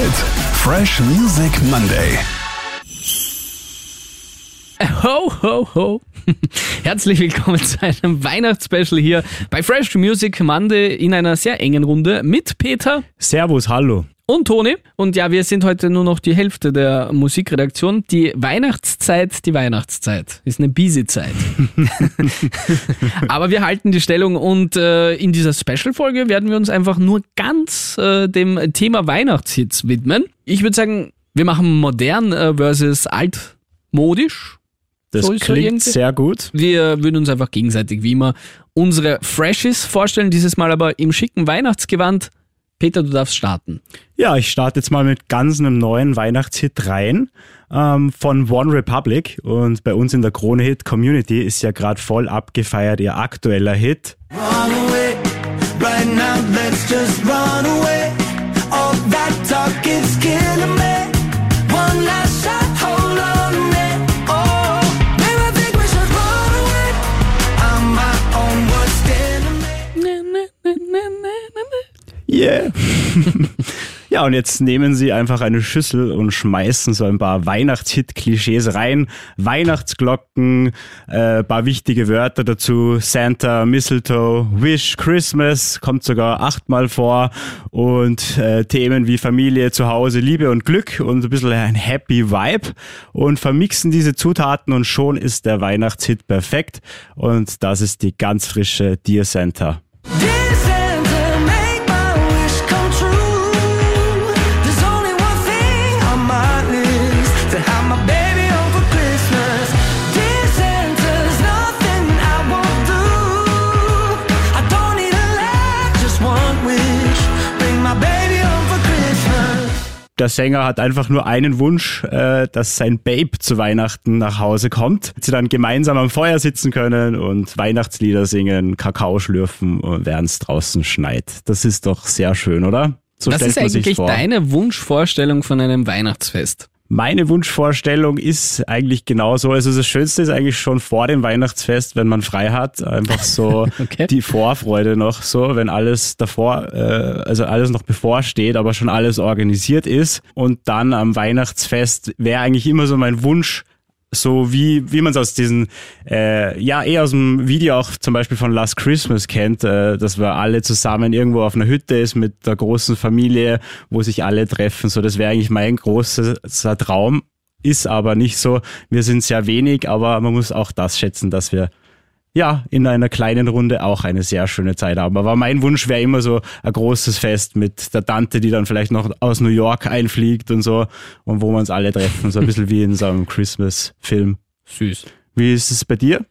Hit. Fresh Music Monday. Ho, ho, ho. Herzlich willkommen zu einem Weihnachtsspecial hier bei Fresh Music Monday in einer sehr engen Runde mit Peter Servus, hallo. Und Toni. Und ja, wir sind heute nur noch die Hälfte der Musikredaktion. Die Weihnachtszeit, die Weihnachtszeit ist eine busy Zeit. Aber wir halten die Stellung und äh, in dieser Special-Folge werden wir uns einfach nur ganz äh, dem Thema Weihnachtshits widmen. Ich würde sagen, wir machen modern äh, versus altmodisch. Das So so klingt irgendwie. sehr gut. Wir würden uns einfach gegenseitig wie immer unsere Freshies vorstellen, dieses Mal aber im schicken Weihnachtsgewand. Peter, du darfst starten. Ja, ich starte jetzt mal mit ganz einem neuen Weihnachtshit rein ähm, von One Republic. Und bei uns in der Krone-Hit Community ist ja gerade voll abgefeiert ihr aktueller Hit. Run away. Right now, let's just run away. All that talk is killing me. Yeah. ja, und jetzt nehmen sie einfach eine Schüssel und schmeißen so ein paar Weihnachtshit-Klischees rein. Weihnachtsglocken, äh, paar wichtige Wörter dazu. Santa, Mistletoe, Wish, Christmas kommt sogar achtmal vor. Und äh, Themen wie Familie, Zuhause, Liebe und Glück und ein bisschen ein Happy Vibe. Und vermixen diese Zutaten und schon ist der Weihnachtshit perfekt. Und das ist die ganz frische Dear Santa. Der Sänger hat einfach nur einen Wunsch, äh, dass sein Babe zu Weihnachten nach Hause kommt. Sie dann gemeinsam am Feuer sitzen können und Weihnachtslieder singen, Kakao schlürfen, und während es draußen schneit. Das ist doch sehr schön, oder? So Was stellt ist eigentlich deine Wunschvorstellung von einem Weihnachtsfest? Meine Wunschvorstellung ist eigentlich genauso. Also das Schönste ist eigentlich schon vor dem Weihnachtsfest, wenn man frei hat, einfach so Okay. die Vorfreude noch so, wenn alles davor, äh, also alles noch bevorsteht, aber schon alles organisiert ist. Und dann am Weihnachtsfest wäre eigentlich immer so mein Wunsch, so wie, wie man es aus diesen, äh, ja, eh aus dem Video auch zum Beispiel von Last Christmas kennt, äh, dass wir alle zusammen irgendwo auf einer Hütte ist mit der großen Familie, wo sich alle treffen. So, das wäre eigentlich mein großer Traum. Ist aber nicht so. Wir sind sehr wenig, aber man muss auch das schätzen, dass wir ja, in einer kleinen Runde auch eine sehr schöne Zeit haben. Aber mein Wunsch wäre immer so ein großes Fest mit der Tante, die dann vielleicht noch aus New York einfliegt und so und wo wir uns alle treffen, so ein bisschen wie in so einem Christmas-Film. Süß. Wie ist es bei dir?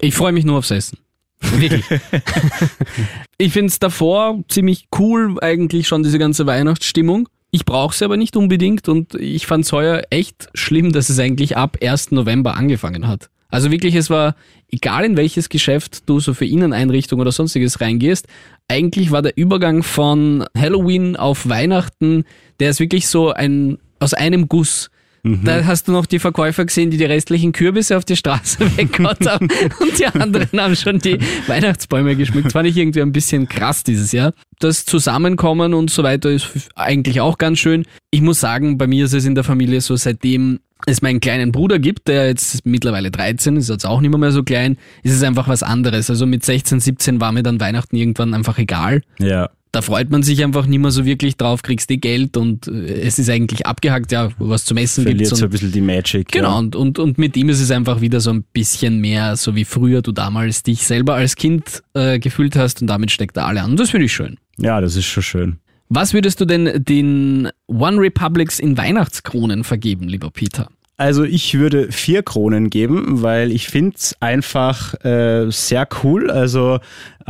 Ich freue mich nur aufs Essen. Wirklich. ich finde es davor ziemlich cool, eigentlich schon diese ganze Weihnachtsstimmung. Ich brauche sie aber nicht unbedingt und ich fand es heuer echt schlimm, dass es eigentlich ab 1. November angefangen hat. Also wirklich, es war egal in welches Geschäft du so für Inneneinrichtung oder sonstiges reingehst, eigentlich war der Übergang von Halloween auf Weihnachten, der ist wirklich so ein aus einem Guss. Da hast du noch die Verkäufer gesehen, die die restlichen Kürbisse auf die Straße weggehauen haben und die anderen haben schon die Weihnachtsbäume geschmückt. Fand ich irgendwie ein bisschen krass dieses Jahr. Das Zusammenkommen und so weiter ist eigentlich auch ganz schön. Ich muss sagen, bei mir ist es in der Familie so, seitdem es meinen kleinen Bruder gibt, der jetzt mittlerweile 13 ist, jetzt auch nicht mehr, mehr so klein, ist es einfach was anderes. Also mit 16, 17 war mir dann Weihnachten irgendwann einfach egal Ja. Da freut man sich einfach nicht mehr so wirklich drauf, kriegst die Geld und äh, es ist eigentlich abgehakt, ja, was zum Essen Verliert gibt's so ein bisschen die Magic. Genau, Ja. und, und, und mit ihm ist es einfach wieder so ein bisschen mehr, so wie früher du damals dich selber als Kind äh, gefühlt hast und damit steckt er alle an. Und das finde ich schön. ja, das ist schon schön. Was würdest du denn den One Republics in Weihnachtskronen vergeben, lieber Peter? Also ich würde vier Kronen geben, weil ich finde es einfach äh, sehr cool. Also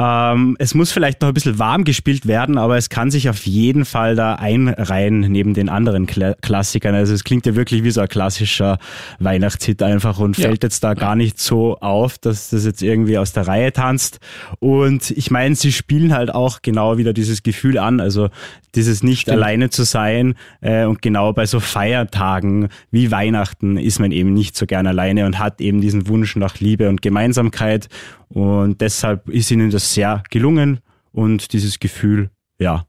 ähm, es muss vielleicht noch ein bisschen warm gespielt werden, aber es kann sich auf jeden Fall da einreihen neben den anderen Kla Klassikern. Also es klingt ja wirklich wie so ein klassischer Weihnachtshit einfach und Ja. fällt jetzt da gar nicht so auf, dass das jetzt irgendwie aus der Reihe tanzt. Und ich meine, sie spielen halt auch genau wieder dieses Gefühl an, also dieses nicht alleine zu sein äh, und genau bei so Feiertagen wie Weihnachten ist man eben nicht so gern alleine und hat eben diesen Wunsch nach Liebe und Gemeinsamkeit und deshalb ist ihnen das sehr gelungen und dieses Gefühl, ja,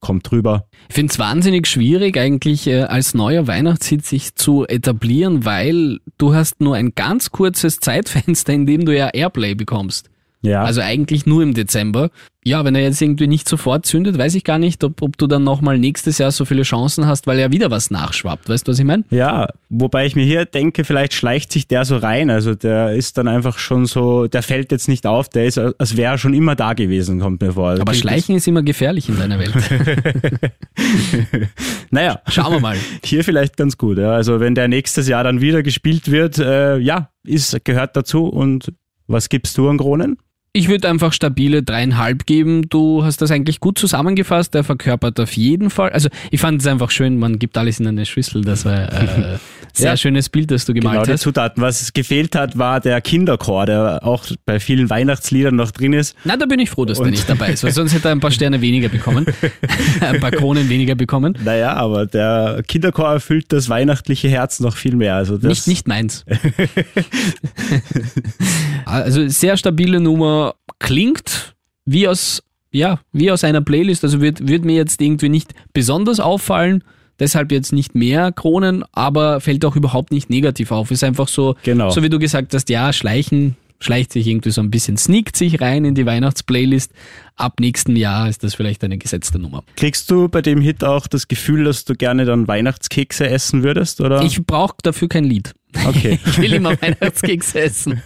kommt drüber. Ich finde es wahnsinnig schwierig, eigentlich äh, als neuer Weihnachtshit sich zu etablieren, weil du hast nur ein ganz kurzes Zeitfenster, in dem du ja Airplay bekommst. Ja. Also eigentlich nur im Dezember. Ja, wenn er jetzt irgendwie nicht sofort zündet, weiß ich gar nicht, ob, ob du dann nochmal nächstes Jahr so viele Chancen hast, weil ja wieder was nachschwappt. Weißt du, was ich meine? Ja, wobei ich mir hier denke, vielleicht schleicht sich der so rein. Also der ist dann einfach schon so, der fällt jetzt nicht auf, der ist, als wäre er schon immer da gewesen, kommt mir vor. Aber Schleichen ist immer gefährlich in deiner Welt. Naja, Schauen wir mal. hier vielleicht ganz gut. Ja. Also wenn der nächstes Jahr dann wieder gespielt wird, äh, ja, ist, gehört dazu. Und was gibst du an Kronen? Ich würde einfach stabile dreieinhalb geben. Du hast das eigentlich gut zusammengefasst. Der verkörpert auf jeden Fall. Also ich fand es einfach schön, man gibt alles in eine Schüssel. Das war äh, sehr Ja. schönes Bild, das du gemalt Genau, die hast. Zutaten. Was gefehlt hat, war der Kinderchor, der auch bei vielen Weihnachtsliedern noch drin ist. Na, da bin ich froh, dass der Und- nicht dabei ist, weil sonst hätte er ein paar Sterne weniger bekommen. ein paar Kronen weniger bekommen. Naja, aber der Kinderchor erfüllt das weihnachtliche Herz noch viel mehr. Also das, Nicht, nicht meins. Also sehr stabile Nummer. Klingt wie aus, ja, wie aus einer Playlist. Also wird, wird mir jetzt irgendwie nicht besonders auffallen. Deshalb jetzt nicht mehr Kronen, aber fällt auch überhaupt nicht negativ auf. Ist einfach so, Genau. so wie du gesagt hast, ja, schleichen, schleicht sich irgendwie so ein bisschen, sneakt sich rein in die Weihnachtsplaylist. Ab nächsten Jahr ist das vielleicht eine gesetzte Nummer. Kriegst du bei dem Hit auch das Gefühl, dass du gerne dann Weihnachtskekse essen würdest? Oder? Ich brauche dafür kein Lied. Okay. Ich will immer Weihnachtskekse essen.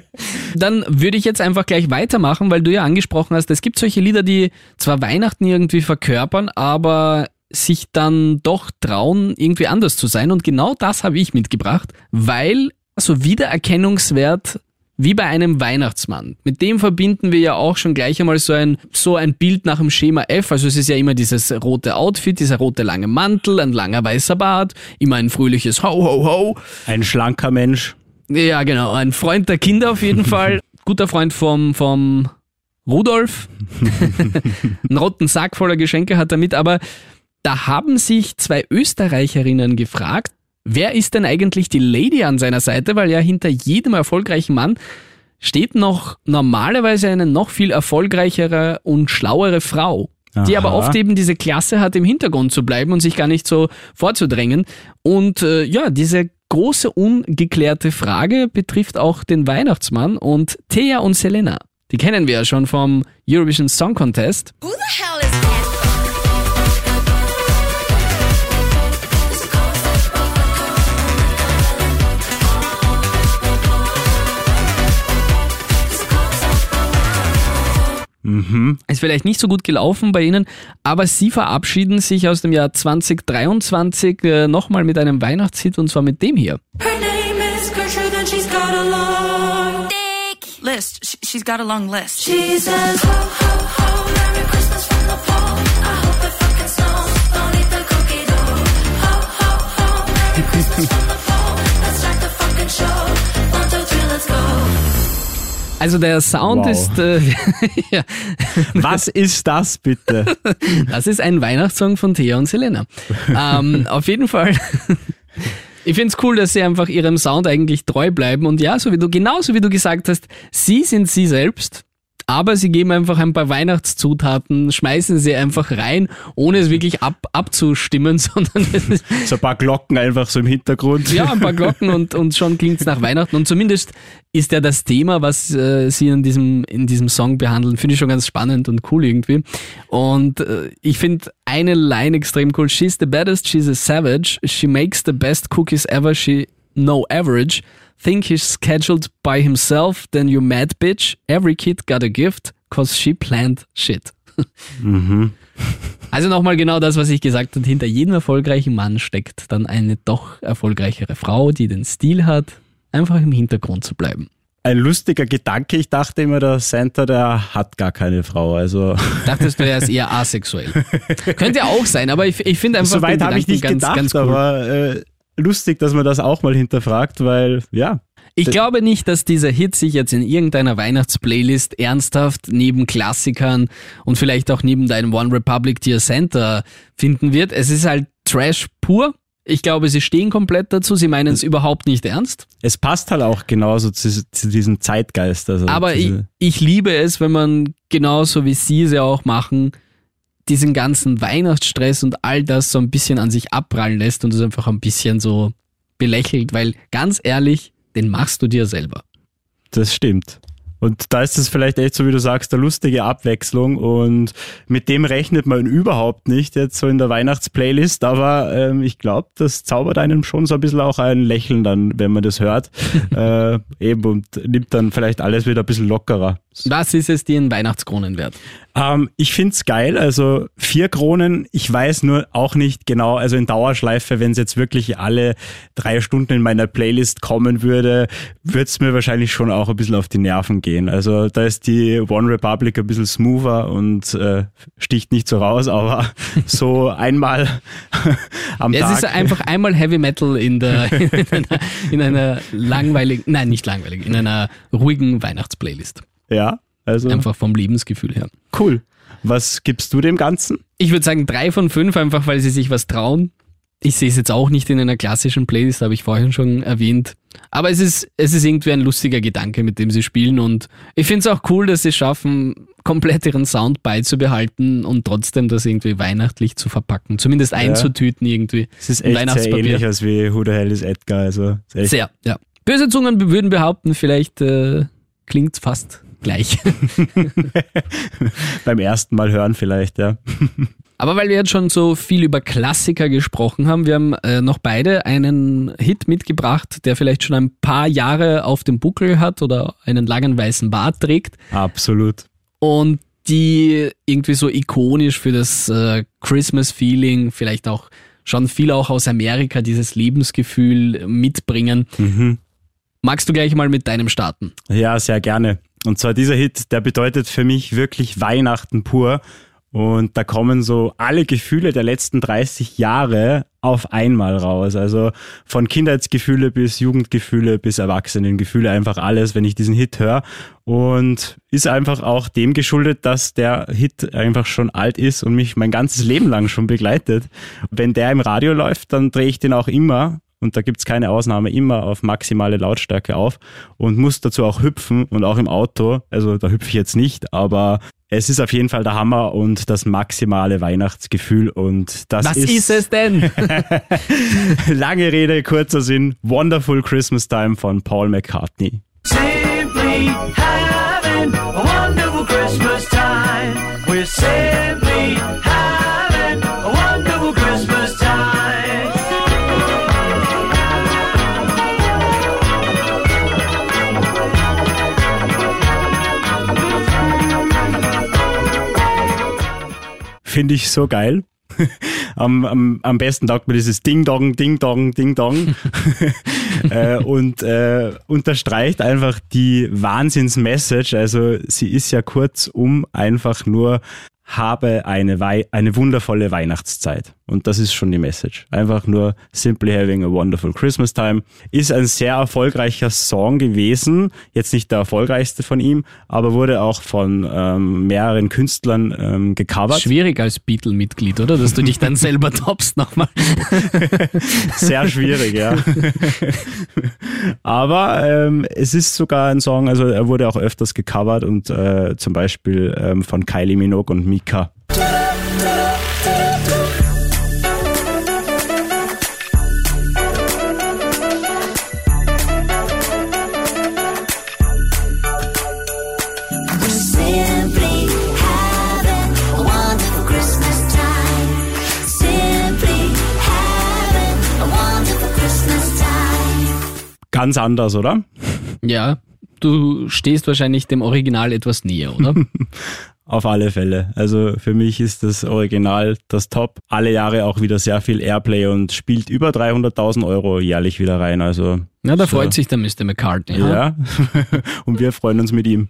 Dann würde ich jetzt einfach gleich weitermachen, weil du ja angesprochen hast, es gibt solche Lieder, die zwar Weihnachten irgendwie verkörpern, aber sich dann doch trauen, irgendwie anders zu sein. Und genau das habe ich mitgebracht, weil so Wiedererkennungswert wie bei einem Weihnachtsmann. Mit dem verbinden wir ja auch schon gleich einmal so ein, so ein Bild nach dem Schema F. Also es ist ja immer dieses rote Outfit, dieser rote lange Mantel, ein langer weißer Bart, immer ein fröhliches Ho, Ho, Ho. Ein schlanker Mensch. Ja, genau. Ein Freund der Kinder auf jeden Fall. Guter Freund vom, vom Rudolf. Einen roten Sack voller Geschenke hat er mit, aber da haben sich zwei Österreicherinnen gefragt, wer ist denn eigentlich die Lady an seiner Seite, weil ja hinter jedem erfolgreichen Mann steht noch normalerweise eine noch viel erfolgreichere und schlauere Frau. Die aber Aha. oft eben diese Klasse hat, im Hintergrund zu bleiben und sich gar nicht so vorzudrängen. Und äh, ja, diese große ungeklärte Frage betrifft auch den Weihnachtsmann und Thea und Selena. Die kennen wir ja schon vom Eurovision Song Contest. Who the hell is Ist vielleicht nicht so gut gelaufen bei Ihnen, aber Sie verabschieden sich aus dem Jahr 2023 äh, nochmal mit einem Weihnachtshit und zwar mit dem hier. Her name is Gertrude and she's got a long dick list. Sh- She's got a long list. She says ho ho Also der Sound Wow. ist, äh, ja, Was ist das bitte? das ist ein Weihnachtssong von Thea und Selena. ähm, auf jeden Fall. Ich find's cool, dass sie einfach ihrem Sound eigentlich treu bleiben und ja, so wie du, genauso wie du gesagt hast, sie sind sie selbst, aber sie geben einfach ein paar Weihnachtszutaten, schmeißen sie einfach rein, ohne es wirklich ab, abzustimmen, sondern es So ein paar Glocken einfach so im Hintergrund. ja, ein paar Glocken und, und schon klingt's nach Weihnachten. Und zumindest ist ja das Thema, was äh, sie in diesem, in diesem Song behandeln, finde ich schon ganz spannend und cool irgendwie. Und äh, ich finde eine Line extrem cool. She's the baddest, she's a savage. She makes the best cookies ever, she no average. Think he's scheduled by himself, then you mad bitch. Every kid got a gift, cause she planned shit. Also nochmal genau das, was ich gesagt habe. Hinter jedem erfolgreichen Mann steckt dann eine doch erfolgreichere Frau, die den Stil hat, einfach im Hintergrund zu bleiben. Ein lustiger Gedanke. Ich dachte immer, der Santa, der hat gar keine Frau. Also Dachtest du, er ist eher asexuell. Könnte auch sein, aber ich, ich finde einfach so weit den habe ich nicht ganz, gedacht, ganz cool. aber äh, lustig, dass man das auch mal hinterfragt, weil ja, Ich glaube nicht, dass dieser Hit sich jetzt in irgendeiner Weihnachtsplaylist ernsthaft neben Klassikern und vielleicht auch neben deinem One Republic Dear Santa finden wird. Es ist halt Trash pur. Ich glaube, sie stehen komplett dazu. Sie meinen es überhaupt nicht ernst. es passt halt auch genauso zu, zu diesem Zeitgeist. Also Aber ich, ich liebe es, wenn man genauso wie sie es ja auch machen, diesen ganzen Weihnachtsstress und all das so ein bisschen an sich abprallen lässt und es einfach ein bisschen so belächelt, weil ganz ehrlich, den machst du dir selber. Das stimmt. Und da ist es vielleicht echt so, wie du sagst, eine lustige Abwechslung und mit dem rechnet man überhaupt nicht jetzt so in der Weihnachtsplaylist, aber ähm, ich glaube, das zaubert einem schon so ein bisschen auch ein Lächeln dann, wenn man das hört. äh, eben und nimmt dann vielleicht alles wieder ein bisschen lockerer. Was ist es dir in Weihnachtskronen wert? Ähm, ich find's geil, also vier Kronen, ich weiß nur auch nicht genau, also in Dauerschleife, wenn es jetzt wirklich alle drei Stunden in meiner Playlist kommen würde, wird's mir wahrscheinlich schon auch ein bisschen auf die Nerven gehen. Also da ist die One Republic ein bisschen smoother und äh, sticht nicht so raus, aber so einmal am Es Tag. ist einfach einmal Heavy Metal in, der, in, einer, in einer langweiligen, nein, nicht langweilig, in einer ruhigen Weihnachtsplaylist. ja, also Einfach vom Lebensgefühl her. cool. Was gibst du dem Ganzen? Ich würde sagen drei von fünf, einfach weil sie sich was trauen. Ich sehe es jetzt auch nicht in einer klassischen Playlist, habe ich vorhin schon erwähnt. Aber es ist, es ist irgendwie ein lustiger Gedanke, mit dem sie spielen. Und ich finde es auch cool, dass sie es schaffen, komplett ihren Sound beizubehalten und trotzdem das irgendwie weihnachtlich zu verpacken. Zumindest einzutüten irgendwie. Es ist echt sehr ähnlich als wie Who the Hell is Edgar. Also Sehr, ja. Böse Zungen würden behaupten, vielleicht äh, klingt fast gleich. beim ersten Mal hören vielleicht, ja. Aber weil wir jetzt schon so viel über Klassiker gesprochen haben, wir haben äh, noch beide einen Hit mitgebracht, der vielleicht schon ein paar Jahre auf dem Buckel hat oder einen langen weißen Bart trägt Absolut. und die irgendwie so ikonisch für das äh, Christmas-Feeling, vielleicht auch schon viel auch aus Amerika, dieses Lebensgefühl mitbringen. Magst du gleich mal mit deinem starten? Ja, sehr gerne. Und zwar dieser Hit, der bedeutet für mich wirklich Weihnachten pur. Und da kommen so alle Gefühle der letzten 30 Jahre auf einmal raus. Also von Kindheitsgefühle bis Jugendgefühle bis Erwachsenengefühle, einfach alles, wenn ich diesen Hit höre. Und ist einfach auch dem geschuldet, dass der Hit einfach schon alt ist und mich mein ganzes Leben lang schon begleitet. Wenn der im Radio läuft, dann drehe ich den auch immer und da gibt's keine Ausnahme, immer auf maximale Lautstärke auf und muss dazu auch hüpfen und auch im Auto. Also da hüpfe ich jetzt nicht, aber es ist auf jeden Fall der Hammer und das maximale Weihnachtsgefühl und das Was ist, ist es denn? lange Rede, kurzer Sinn, Wonderful Christmas Time von Paul McCartney. Simply Finde ich so geil. am, am, am besten taugt mir dieses Ding Dong, Ding Dong, Ding Dong. äh, und äh, unterstreicht einfach die Wahnsinns-Message. Also sie ist ja kurzum einfach nur habe eine, Wei eine wundervolle Weihnachtszeit. Und das ist schon die Message. Einfach nur simply having a wonderful Christmas time. Ist ein sehr erfolgreicher Song gewesen. Jetzt nicht der erfolgreichste von ihm, aber wurde auch von ähm, mehreren Künstlern ähm, gecovert. Schwierig als Beatle-Mitglied, oder? Dass du dich dann selber toppst nochmal. Sehr schwierig, ja. Aber ähm, es ist sogar ein Song, also er wurde auch öfters gecovert und äh, zum Beispiel ähm, von Kylie Minogue und Mika. Ganz anders, oder? Ja, du stehst wahrscheinlich dem Original etwas näher, oder? Auf alle Fälle. Also für mich ist das Original das Top. Alle Jahre auch wieder sehr viel Airplay und spielt über 300.000 Euro jährlich wieder rein. Also Na, da so. freut sich der Mr. McCartney. Ja. und wir freuen uns mit ihm.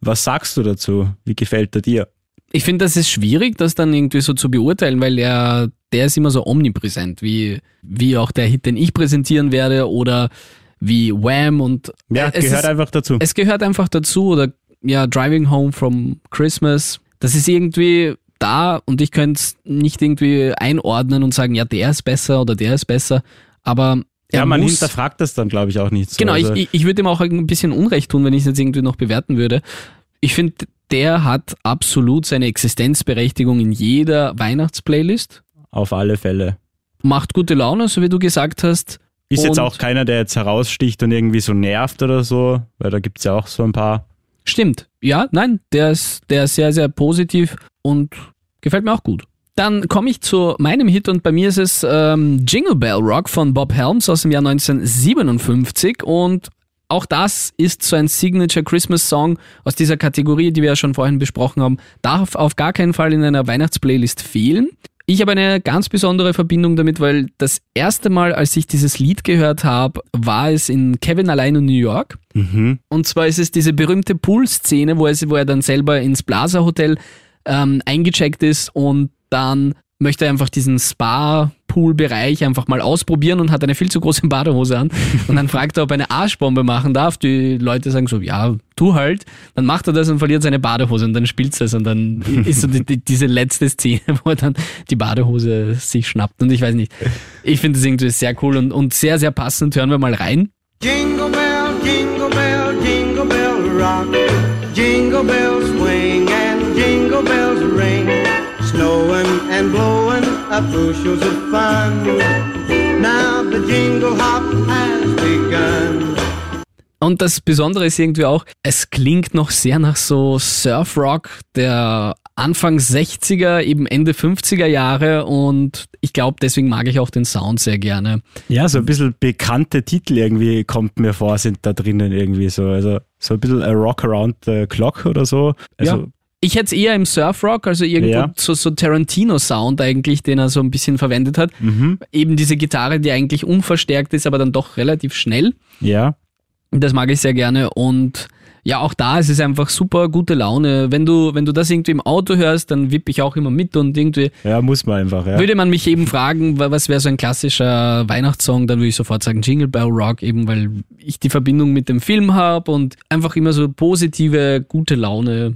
Was sagst du dazu? Wie gefällt er dir? Ich finde, das ist schwierig, das dann irgendwie so zu beurteilen, weil er, der ist immer so omnipräsent, wie, wie auch der Hit, den ich präsentieren werde oder wie Wham und Ja, es gehört ist, einfach dazu. es gehört einfach dazu oder ja, Driving Home from Christmas. Das ist irgendwie da und ich könnte es nicht irgendwie einordnen und sagen, ja, der ist besser oder der ist besser, aber er ja, man muss, hinterfragt das dann, glaube ich, auch nicht so. Genau, also, ich, ich, ich würde ihm auch ein bisschen Unrecht tun, wenn ich es jetzt irgendwie noch bewerten würde. Ich finde, der hat absolut seine Existenzberechtigung in jeder Weihnachtsplaylist. Auf alle Fälle. Macht gute Laune, so wie du gesagt hast. Ist jetzt Und- auch keiner, der jetzt heraussticht und irgendwie so nervt oder so, weil da gibt's ja auch so ein paar. Stimmt. Ja, nein, der ist, der ist sehr, sehr positiv und gefällt mir auch gut. Dann komme ich zu meinem Hit und bei mir ist es ähm, Jingle Bell Rock von Bob Helms aus dem Jahr 1957 und auch das ist so ein Signature Christmas Song aus dieser Kategorie, die wir ja schon vorhin besprochen haben, darf auf gar keinen Fall in einer Weihnachtsplaylist fehlen. Ich habe eine ganz besondere Verbindung damit, weil das erste Mal, als ich dieses Lied gehört habe, war es in Kevin allein in New York. Mhm. Und zwar ist es diese berühmte Pool-Szene, wo er, wo er dann selber ins Plaza Hotel ähm, eingecheckt ist und dann möchte einfach diesen Spa-Pool-Bereich einfach mal ausprobieren und hat eine viel zu große Badehose an. Und dann fragt er, ob er eine Arschbombe machen darf. Die Leute sagen so, ja, tu halt. Dann macht er das und verliert seine Badehose und dann spielt es und dann ist so die, die, diese letzte Szene, wo er dann die Badehose sich schnappt. Und ich weiß nicht, ich finde das irgendwie sehr cool und, und sehr, sehr passend. Hören wir mal rein. Jingle bell, jingle bell, jingle bell rock. Jingle bells swing and jingle bells ring. Snowing and blowing up bushels of fun. Now the jingle hop has begun. Und das Besondere ist irgendwie auch, es klingt noch sehr nach so Surfrock der Anfang 60er, eben Ende 50er Jahre und ich glaube, deswegen mag ich auch den Sound sehr gerne. Ja, so ein bisschen bekannte Titel irgendwie kommt mir vor, sind da drinnen irgendwie so. Also so ein bisschen a Rock Around the Clock oder so. Also, ja. Ich hätte es eher im Surfrock, also irgendwo Ja. so, so Tarantino-Sound eigentlich, den er so ein bisschen verwendet hat. Mhm. Eben diese Gitarre, die eigentlich unverstärkt ist, aber dann doch relativ schnell. ja. Das mag ich sehr gerne und ja, auch da ist es einfach super gute Laune. Wenn du, wenn du das irgendwie im Auto hörst, dann wippe ich auch immer mit und irgendwie Ja, muss man einfach, ja. würde man mich eben fragen, wa- was wäre so ein klassischer Weihnachtssong, dann würde ich sofort sagen Jingle Bell Rock, eben weil ich die Verbindung mit dem Film habe und einfach immer so positive, gute Laune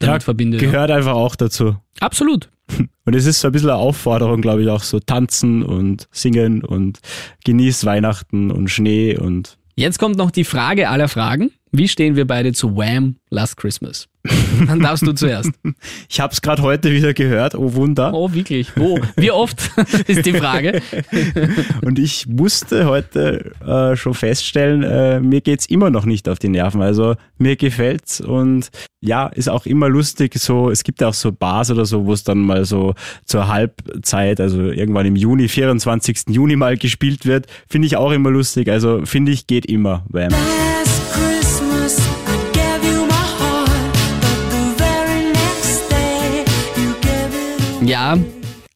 damit Ja, verbinde. ja. Gehört einfach auch dazu. Absolut. Und es ist so ein bisschen eine Aufforderung, glaube ich, auch so tanzen und singen und genieß Weihnachten und Schnee und Jetzt kommt noch die Frage aller Fragen. Wie stehen wir beide zu Wham! Last Christmas? Dann darfst du zuerst. ich habe es gerade heute wieder gehört, oh Wunder. Oh, wirklich? Wo? Wie oft ist die Frage? Und ich musste heute äh, schon feststellen, äh, mir geht's immer noch nicht auf die Nerven. Also mir gefällt's und ja, ist auch immer lustig. So, es gibt ja auch so Bars oder so, wo es dann mal so zur Halbzeit, also irgendwann im Juni, 24. Juni mal gespielt wird. Finde ich auch immer lustig. Also finde ich, geht immer. Wham. Ja,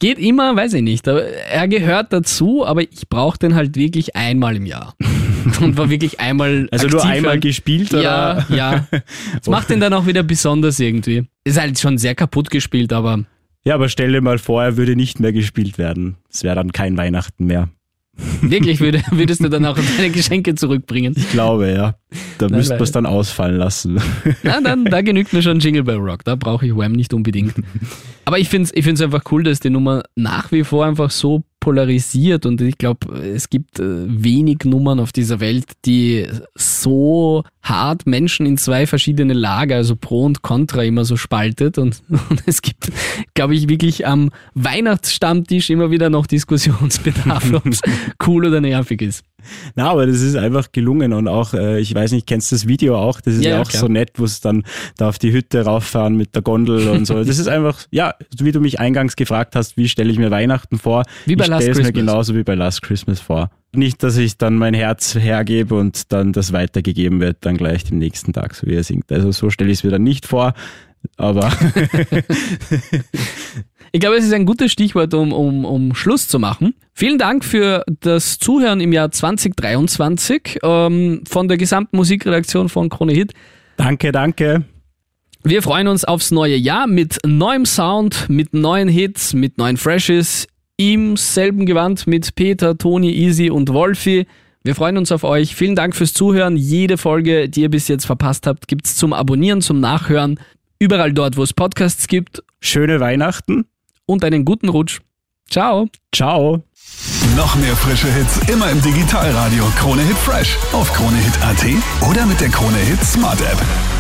geht immer, weiß ich nicht. Aber Er gehört dazu, aber ich brauche den halt wirklich einmal im Jahr. Und war wirklich einmal. Also nur einmal gespielt Ja, oder? ja. Das macht den dann auch wieder besonders irgendwie. Ist halt schon sehr kaputt gespielt, aber Ja, aber stell dir mal vor, er würde nicht mehr gespielt werden. Es wäre dann kein Weihnachten mehr. Wirklich würde, würdest du dann auch deine Geschenke zurückbringen. Ich glaube, ja. Da Nein, müsste man es dann ausfallen lassen. Na, dann, da genügt mir schon Jingle Bell Rock. Da brauche ich Wham nicht unbedingt. Aber ich finde es ich find's einfach cool, dass die Nummer nach wie vor einfach so polarisiert und ich glaube, es gibt äh, wenig Nummern auf dieser Welt, die so hart Menschen in zwei verschiedene Lager, also Pro und Contra immer so spaltet und, und es gibt, glaube ich, wirklich am Weihnachtsstammtisch immer wieder noch Diskussionsbedarf, ob es cool oder nervig ist. Na, aber das ist einfach gelungen und auch, äh, ich weiß nicht, kennst du das Video auch? Das ist Ja, ja, auch klar. so nett, wo es dann da auf die Hütte rauffahren mit der Gondel und so. Das ist einfach, ja, wie du mich eingangs gefragt hast, wie stelle ich mir Weihnachten vor? Wie bei ich stelle es mir genauso wie bei Last Christmas vor. Nicht, dass ich dann mein Herz hergebe und dann das weitergegeben wird, dann gleich den nächsten Tag, so wie er singt. Also so stelle ich es mir dann nicht vor. Aber Ich glaube, es ist ein gutes Stichwort, um, um, um Schluss zu machen. Vielen Dank für das Zuhören im Jahr 2023 ähm, von der gesamten Musikredaktion von Krone Hit. danke, danke. Wir freuen uns aufs neue Jahr mit neuem Sound, mit neuen Hits, mit neuen Freshes, im selben Gewand mit Peter, Toni, Easy und Wolfi. Wir freuen uns auf euch. Vielen Dank fürs Zuhören. Jede Folge, die ihr bis jetzt verpasst habt, gibt's zum Abonnieren, zum Nachhören. Überall dort, wo es Podcasts gibt. Schöne Weihnachten. Und einen guten Rutsch. Ciao. Ciao. Noch mehr frische Hits immer im Digitalradio Krone Hit Fresh auf kronehit.at oder mit der Krone Hit Smart App.